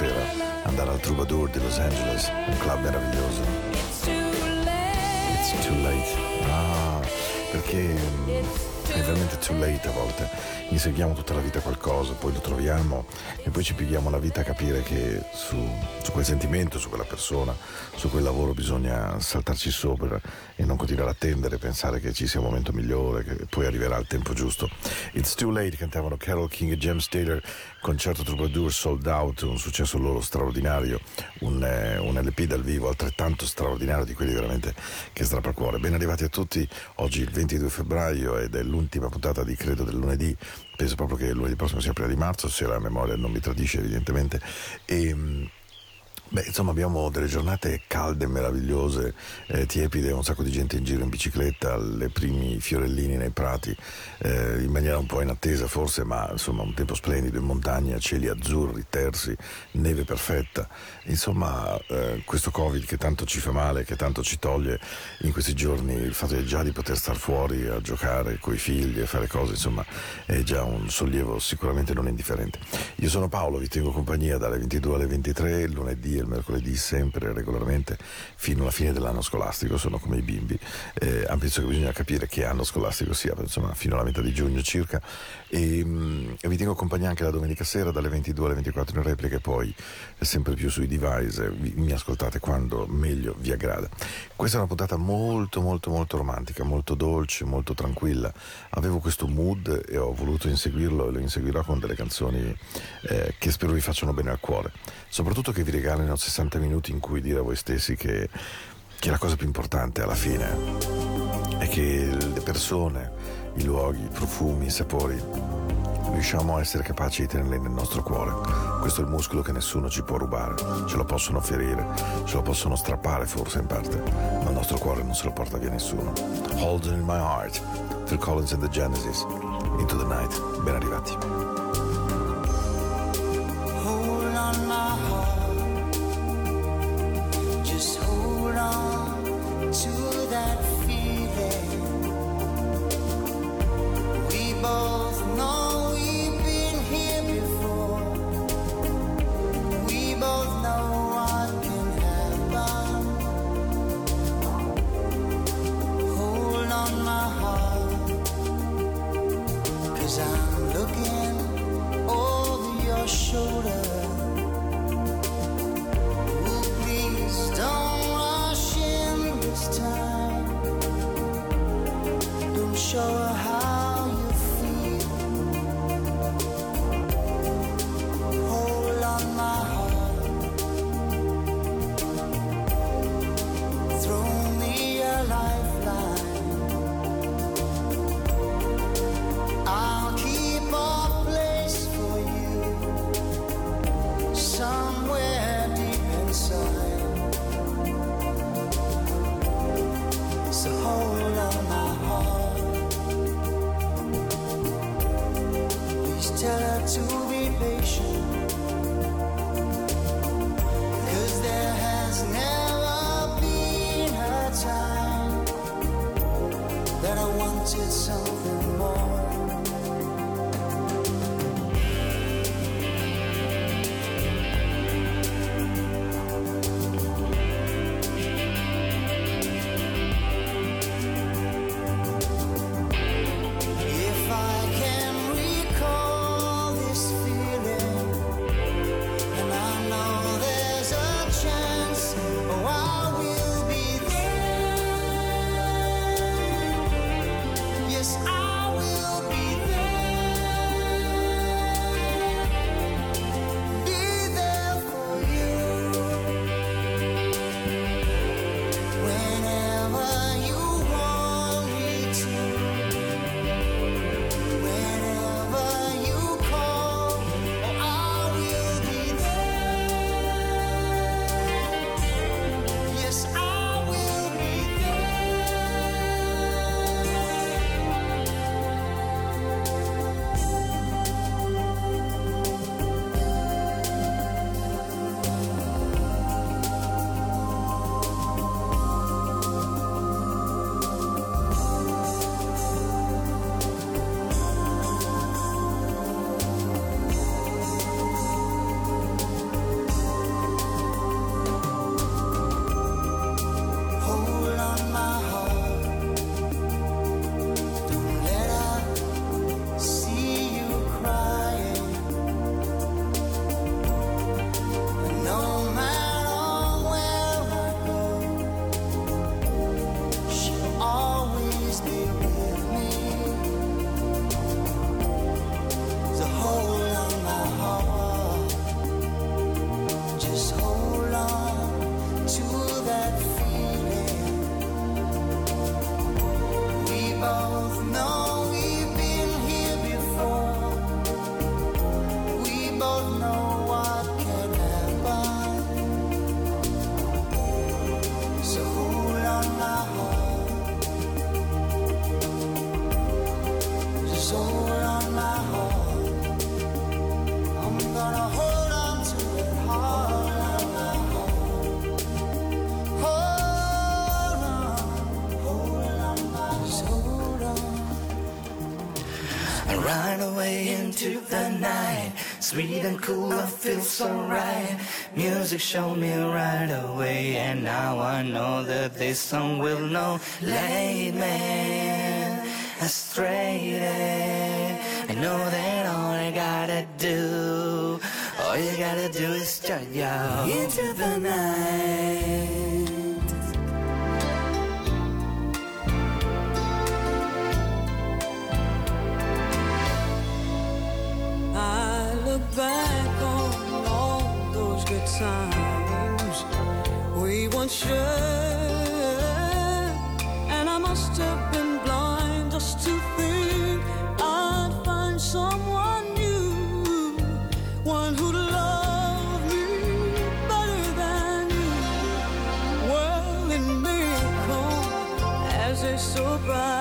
sera, andare al Troubadour di Los Angeles, un club meraviglioso. It's too late. It's too late. Ah, perché mm, È veramente too late a volte. Inseguiamo tutta la vita qualcosa, poi lo troviamo e poi ci pigliamo la vita a capire che su, su quel sentimento, su quella persona, su quel lavoro bisogna saltarci sopra e continuare a attendere, pensare che ci sia un momento migliore, che poi arriverà il tempo giusto. It's too late cantavano Carol King e James Taylor, concerto Troubadour sold out, un successo loro straordinario, un, eh, un LP dal vivo altrettanto straordinario di quelli veramente che strappa il cuore. Ben arrivati a tutti, oggi il 22 febbraio ed è l'ultima puntata di Credo del lunedì, penso proprio che lunedì prossimo sia prima di marzo, se la memoria non mi tradisce evidentemente. E, Beh, insomma, abbiamo delle giornate calde, meravigliose, eh, tiepide, un sacco di gente in giro in bicicletta, le primi fiorellini nei prati, eh, in maniera un po' inattesa forse, ma insomma un tempo splendido in montagna, cieli azzurri, tersi, neve perfetta. Insomma, eh, questo Covid che tanto ci fa male, che tanto ci toglie in questi giorni, il fatto già di poter star fuori a giocare con i figli e fare cose, insomma, è già un sollievo sicuramente non indifferente. Io sono Paolo, vi tengo compagnia dalle 22 alle 23, lunedì il mercoledì sempre regolarmente fino alla fine dell'anno scolastico, sono come i bimbi, eh, penso che bisogna capire che anno scolastico sia, insomma fino alla metà di giugno circa e, mm, e vi tengo compagnia anche la domenica sera dalle 22 alle 24 in replica e poi sempre più sui device, vi, mi ascoltate quando meglio vi aggrada. Questa è una puntata molto molto molto romantica, molto dolce, molto tranquilla, avevo questo mood e ho voluto inseguirlo e lo inseguirò con delle canzoni eh, che spero vi facciano bene al cuore, soprattutto che vi regalino almeno 60 minuti in cui dire a voi stessi che, che la cosa più importante alla fine è che le persone, i luoghi, i profumi, i sapori, riusciamo a essere capaci di tenerli nel nostro cuore. Questo è il muscolo che nessuno ci può rubare, ce lo possono ferire, ce lo possono strappare forse in parte, ma il nostro cuore non se lo porta via nessuno. Holden in my heart, Phil Collins and the Genesis, Into the Night, ben arrivati. Hold on my heart. Into the night. Sweet and cool, I feel so right. Music showed me right away, and now I know that this song will know. Lead me astray. I know that all I gotta do, all you gotta do is start yo into the night. Times we once shared, and I must have been blind just to think I'd find someone new, one who'd love me better than you. Well, it may come as a surprise.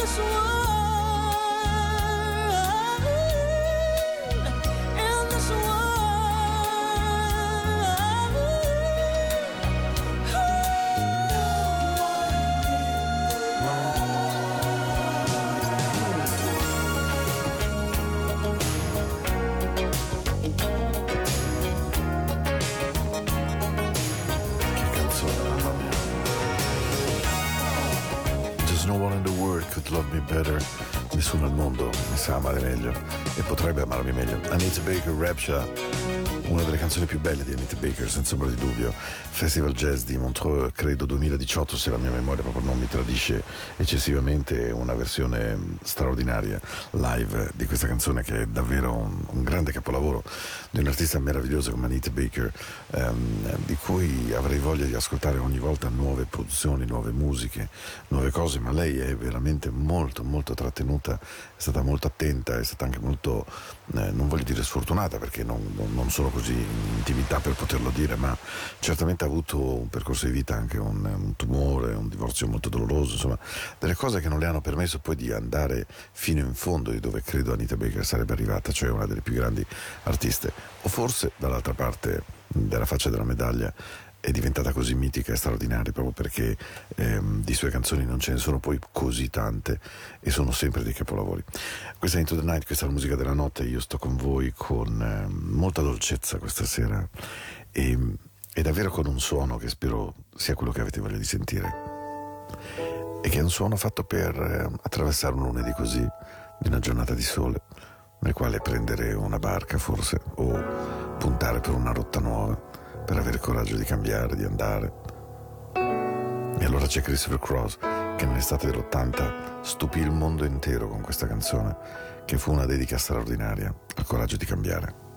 告诉我。E potrebbe amarmi meglio. Anita Baker Rapture, una delle canzoni più belle di Anita Baker, senza ombra di dubbio. Festival Jazz di Montreux, credo 2018, se la mia memoria proprio non mi tradisce eccessivamente, una versione straordinaria live di questa canzone che è davvero un, un grande capolavoro di un artista meraviglioso come Anita Baker, ehm, di cui avrei voglia di ascoltare ogni volta nuove produzioni, nuove musiche, nuove cose, ma lei è veramente molto, molto trattenuta, è stata molto attenta, è stata anche molto, eh, non voglio dire sfortunata perché non- non sono così in intimità per poterlo dire, ma certamente ha avuto un percorso di vita, anche un, un tumore, un divorzio molto doloroso, insomma, delle cose che non le hanno permesso poi di andare fino in fondo di dove credo Anita Baker sarebbe arrivata, cioè una delle più grandi artiste. O forse dall'altra parte della faccia della medaglia è diventata così mitica e straordinaria proprio perché ehm, di sue canzoni non ce ne sono poi così tante e sono sempre dei capolavori. Questa è Into the Night, questa è la musica della notte, io sto con voi con eh, molta dolcezza questa sera e, e davvero con un suono che spero sia quello che avete voglia di sentire e che è un suono fatto per eh, attraversare un lunedì così, di una giornata di sole, nel quale prendere una barca forse o puntare per una rotta nuova per avere il coraggio di cambiare, di andare. E allora c'è Christopher Cross che nell'estate dell'80 stupì il mondo intero con questa canzone, che fu una dedica straordinaria al coraggio di cambiare.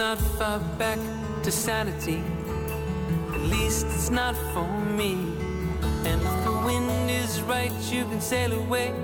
Not far back to sanity. At least it's not for me. And if the wind is right, you can sail away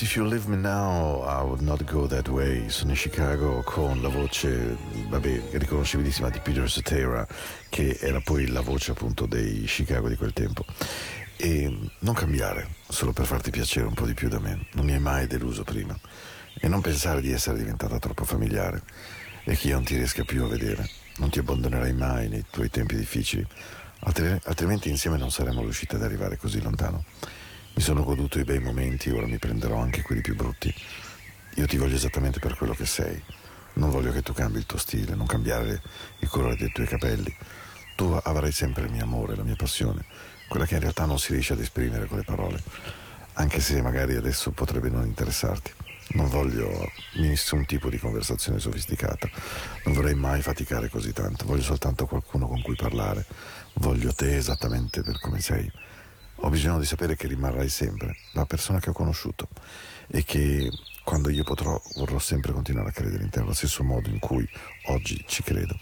Just if you leave me now, I would not go that way. Sono in Chicago con la voce, vabbè, riconoscibilissima di Peter Cetera, che era poi la voce appunto dei Chicago di quel tempo. E non cambiare solo per farti piacere un po' di più da me. Non mi hai mai deluso prima. E non pensare di essere diventata troppo familiare e che io non ti riesca più a vedere. Non ti abbandonerai mai nei tuoi tempi difficili, altrimenti insieme non saremmo riusciti ad arrivare così lontano. Mi sono goduto i bei momenti, ora mi prenderò anche quelli più brutti. Io ti voglio esattamente per quello che sei. Non voglio che tu cambi il tuo stile, non cambiare il colore dei tuoi capelli. Tu avrai sempre il mio amore, la mia passione, quella che in realtà non si riesce ad esprimere con le parole, anche se magari adesso potrebbe non interessarti. Non voglio nessun tipo di conversazione sofisticata, non vorrei mai faticare così tanto, voglio soltanto qualcuno con cui parlare, voglio te esattamente per come sei. Ho bisogno di sapere che rimarrai sempre la persona che ho conosciuto e che quando io potrò vorrò sempre continuare a credere in te allo stesso modo in cui oggi ci credo.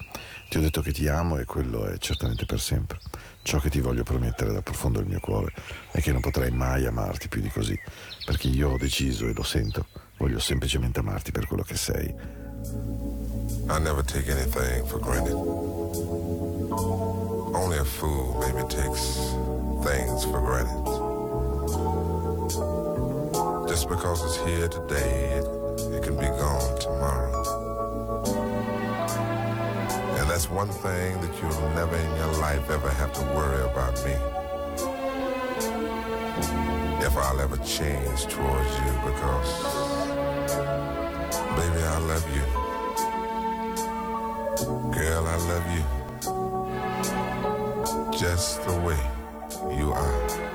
Ti ho detto che ti amo e quello è certamente per sempre. Ciò che ti voglio promettere dal profondo del mio cuore è che non potrei mai amarti più di così, perché io ho deciso e lo sento, voglio semplicemente amarti per quello che sei. I never take anything for granted. Only a fool maybe takes things for granted. Just because it's here today, it, it can be gone tomorrow. And that's one thing that you'll never in your life ever have to worry about me. If I'll ever change towards you because, baby, I love you. Girl, I love you just the way you are.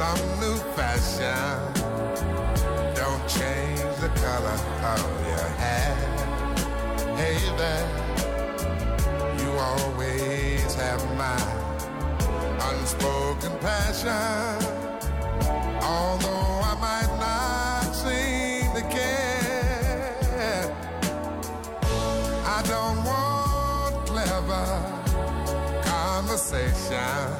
Some new fashion. Don't change the color of your hair. Hey there, you always have my unspoken passion. Although I might not seem to care, I don't want clever conversation.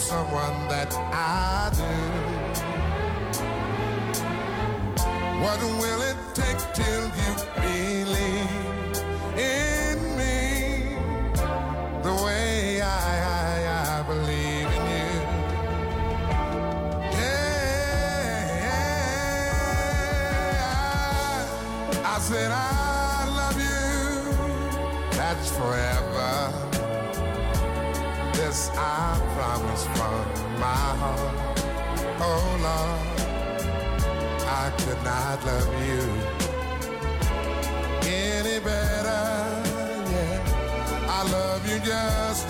someone that I do. What will it? Oh Lord. I could not love you any better. Yeah, I love you just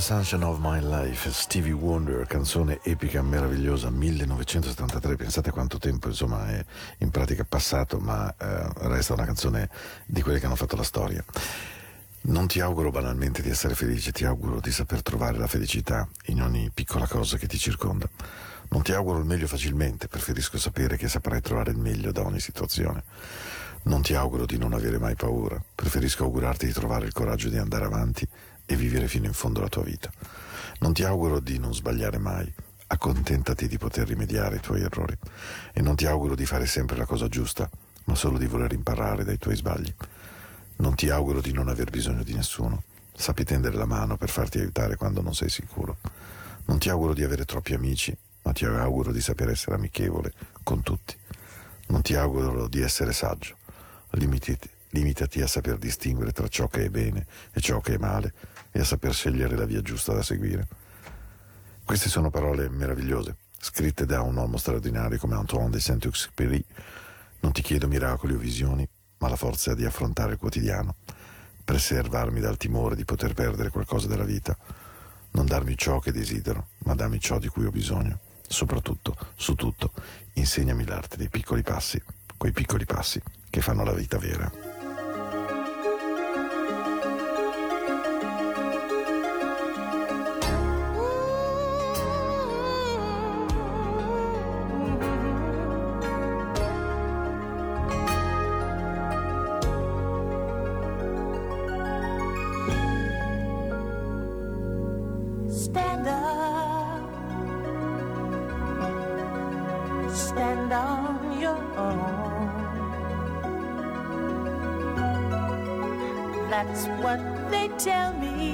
the sunshine of my life, Stevie Wonder, canzone epica, meravigliosa, 1973, pensate quanto tempo insomma è in pratica passato, ma eh, resta una canzone di quelle che hanno fatto la storia. Non ti auguro banalmente di essere felice, ti auguro di saper trovare la felicità in ogni piccola cosa che ti circonda. Non ti auguro il meglio facilmente, preferisco sapere che saprai trovare il meglio da ogni situazione. Non ti auguro di non avere mai paura, preferisco augurarti di trovare il coraggio di andare avanti e vivere fino in fondo la tua vita. Non ti auguro di non sbagliare mai, accontentati di poter rimediare ai tuoi errori. E non ti auguro di fare sempre la cosa giusta, ma solo di voler imparare dai tuoi sbagli. Non ti auguro di non aver bisogno di nessuno. Sappi tendere la mano per farti aiutare quando non sei sicuro. Non ti auguro di avere troppi amici, ma ti auguro di saper essere amichevole con tutti. Non ti auguro di essere saggio. Limitati, limitati a saper distinguere tra ciò che è bene e ciò che è male e a saper scegliere la via giusta da seguire. Queste sono parole meravigliose, scritte da un uomo straordinario come Antoine de Saint-Exupéry. Non ti chiedo miracoli o visioni, ma la forza di affrontare il quotidiano, preservarmi dal timore di poter perdere qualcosa della vita, non darmi ciò che desidero, ma darmi ciò di cui ho bisogno. Soprattutto, su tutto, insegnami l'arte dei piccoli passi, quei piccoli passi che fanno la vita vera. what they tell me.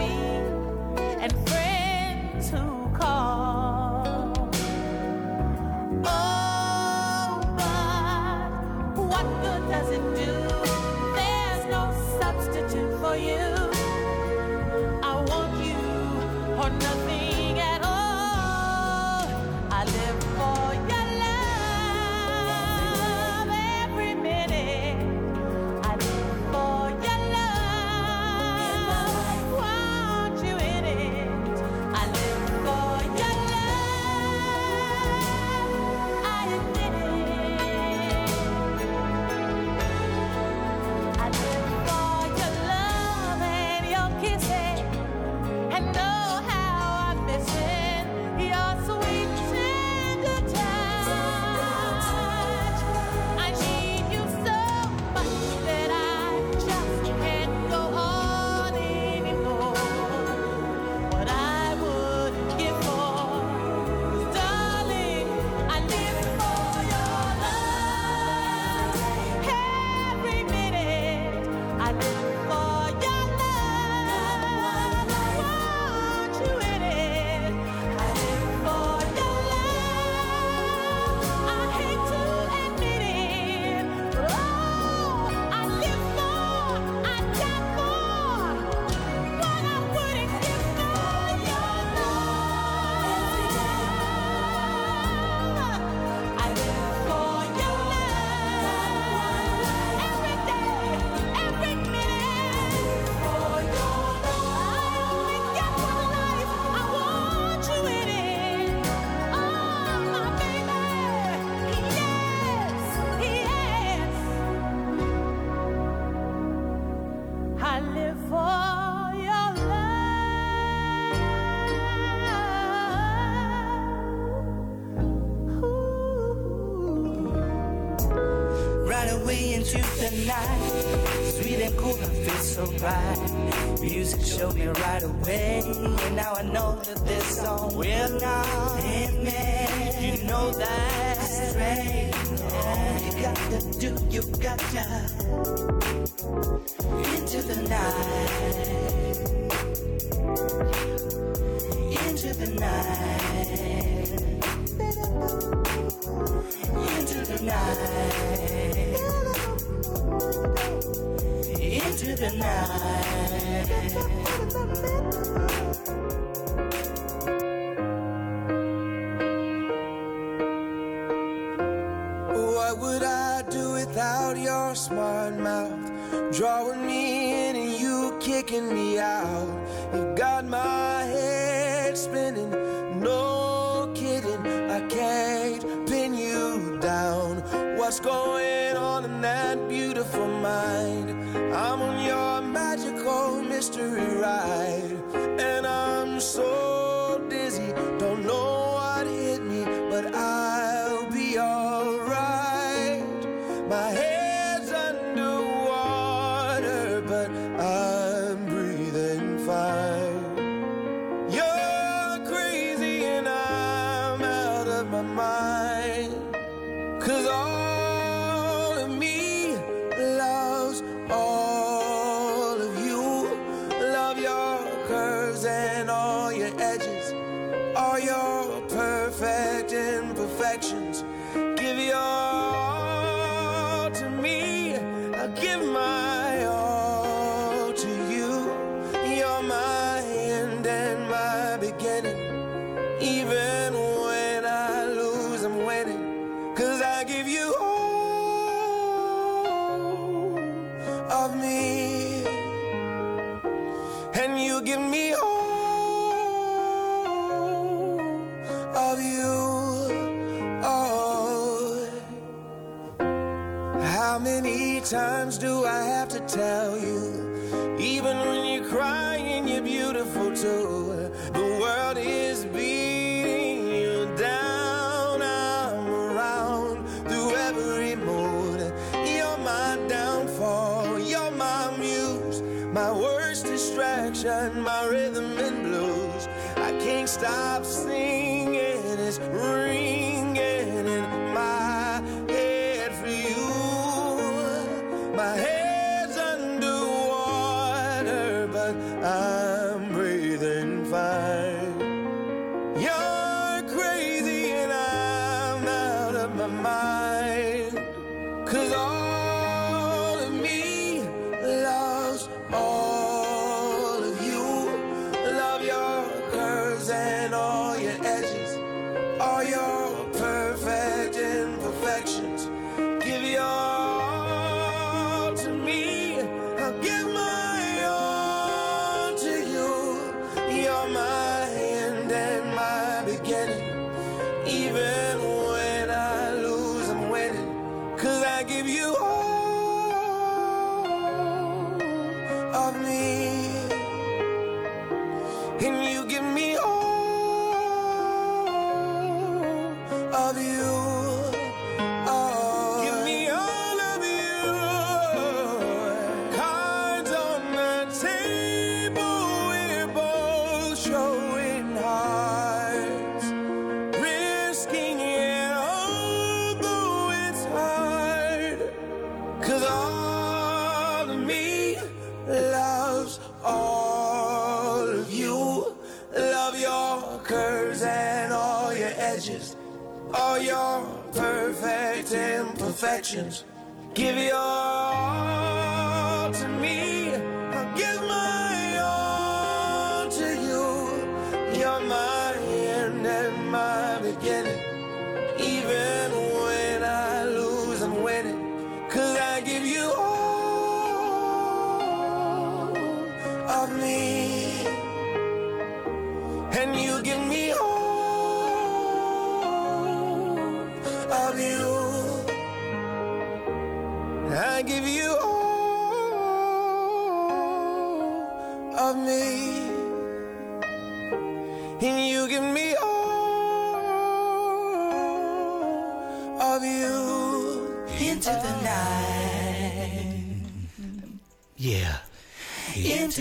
me. so right. Music showed me right away. And now I know that this song will not end me. You know that Strange. All you got to do, you got to into the night. Into the night. night. Tell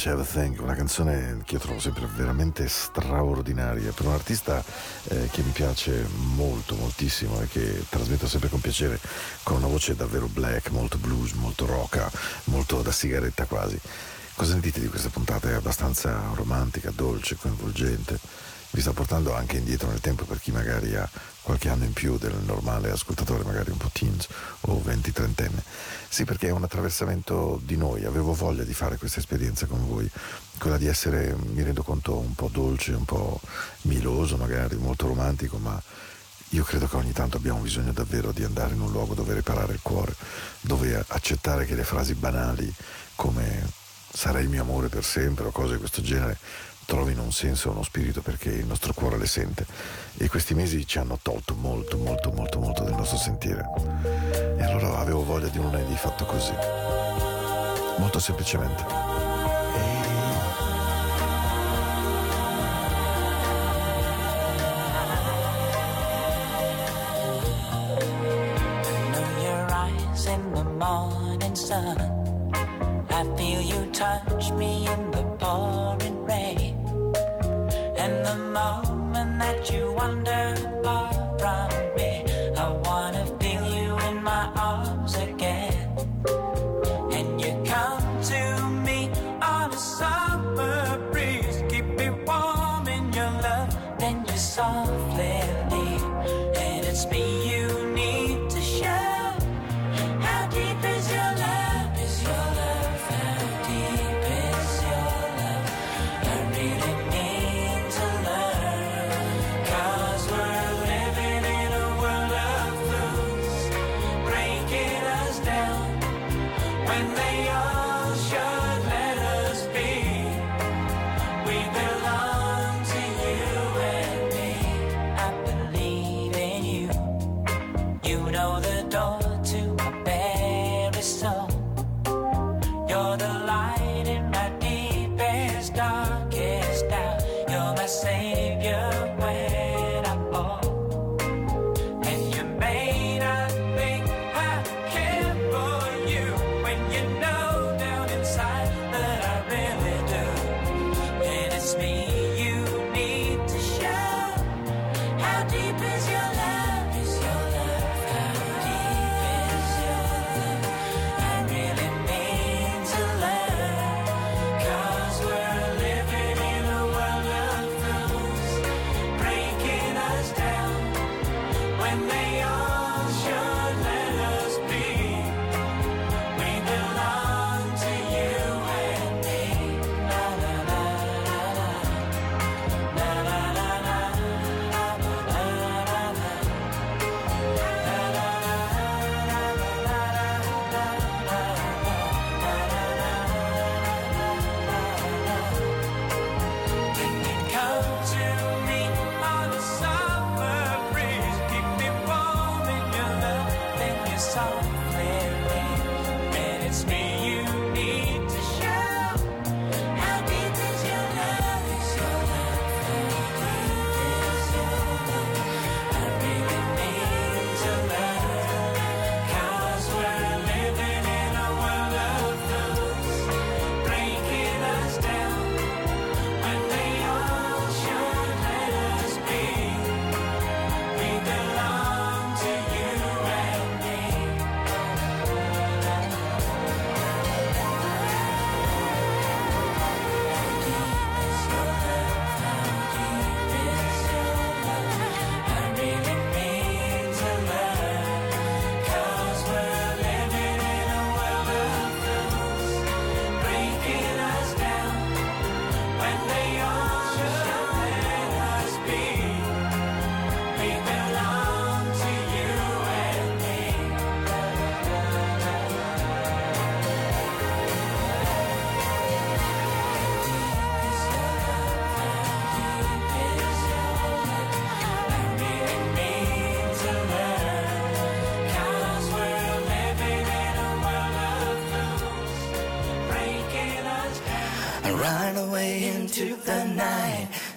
James, Everything, una canzone che io trovo sempre veramente straordinaria per un artista eh, che mi piace molto, moltissimo e che trasmetto sempre con piacere, con una voce davvero black, molto blues, molto rocca, molto da sigaretta quasi. Cosa ne dite di questa puntata? È abbastanza romantica, dolce, coinvolgente. Vi sta portando anche indietro nel tempo per chi magari ha qualche anno in più del normale ascoltatore, magari un po' teens o 20-30enne. Sì, perché è un attraversamento di noi, avevo voglia di fare questa esperienza con voi, quella di essere, mi rendo conto, un po' dolce, un po' miloso magari, molto romantico, ma io credo che ogni tanto abbiamo bisogno davvero di andare in un luogo dove riparare il cuore, dove accettare che le frasi banali come sarai il mio amore per sempre o cose di questo genere trovino un senso e uno spirito perché il nostro cuore le sente. E questi mesi ci hanno tolto molto molto molto molto del nostro sentire e allora avevo voglia di un lunedì fatto così. Molto semplicemente. In the morning sun. I feel you touch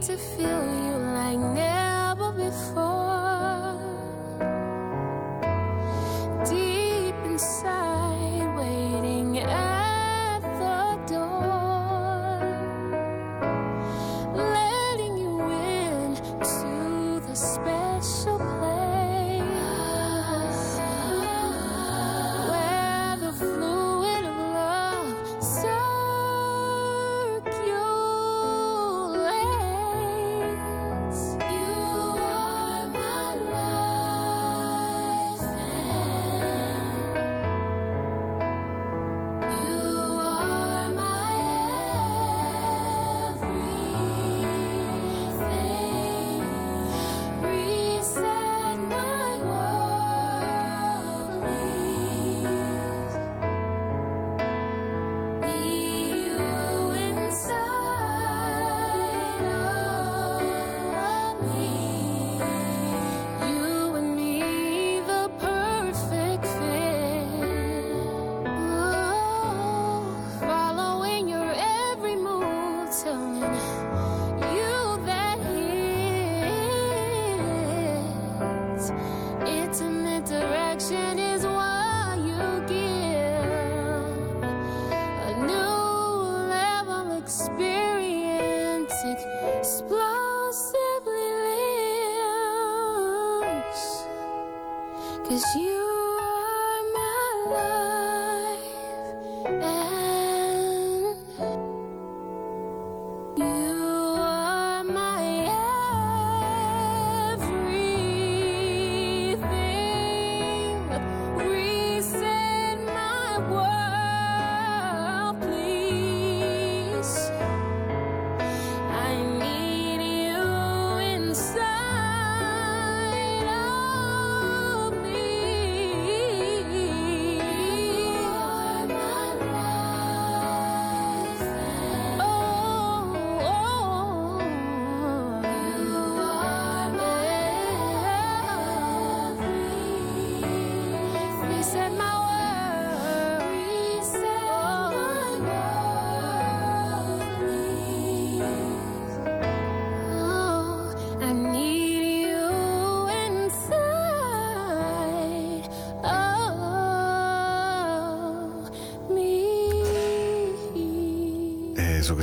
To feel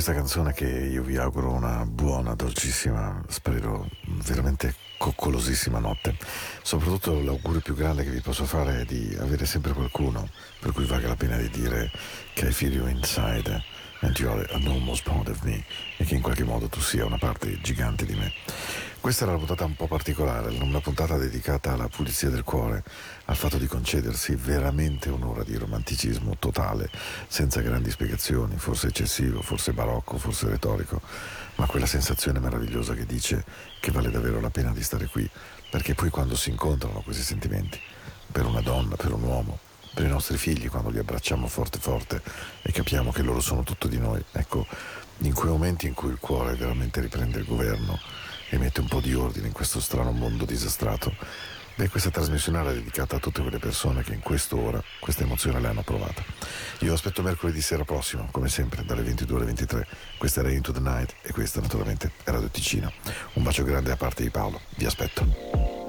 questa canzone che io vi auguro una buona dolcissima, spero veramente coccolosissima notte. Soprattutto l'augurio più grande che vi posso fare è di avere sempre qualcuno per cui valga la pena di dire che I feel you inside and you are an enormous part of me e che in qualche modo tu sia una parte gigante di me. Questa era una puntata un po' particolare, una puntata dedicata alla pulizia del cuore, al fatto di concedersi veramente un'ora di romanticismo totale, senza grandi spiegazioni, forse eccessivo, forse barocco, forse retorico, ma quella sensazione meravigliosa che dice che vale davvero la pena di stare qui, perché poi quando si incontrano questi sentimenti, per una donna, per un uomo, per i nostri figli, quando li abbracciamo forte forte e capiamo che loro sono tutto di noi, ecco, in quei momenti in cui il cuore veramente riprende il governo e mette un po' di ordine in questo strano mondo disastrato, beh, questa trasmissione era dedicata a tutte quelle persone che in quest'ora questa emozione le hanno provata. Io aspetto mercoledì sera prossimo, come sempre, dalle 22 alle 23. Questa era Into the Night e questa naturalmente è Radio Ticino. Un bacio grande da parte di Paolo, vi aspetto.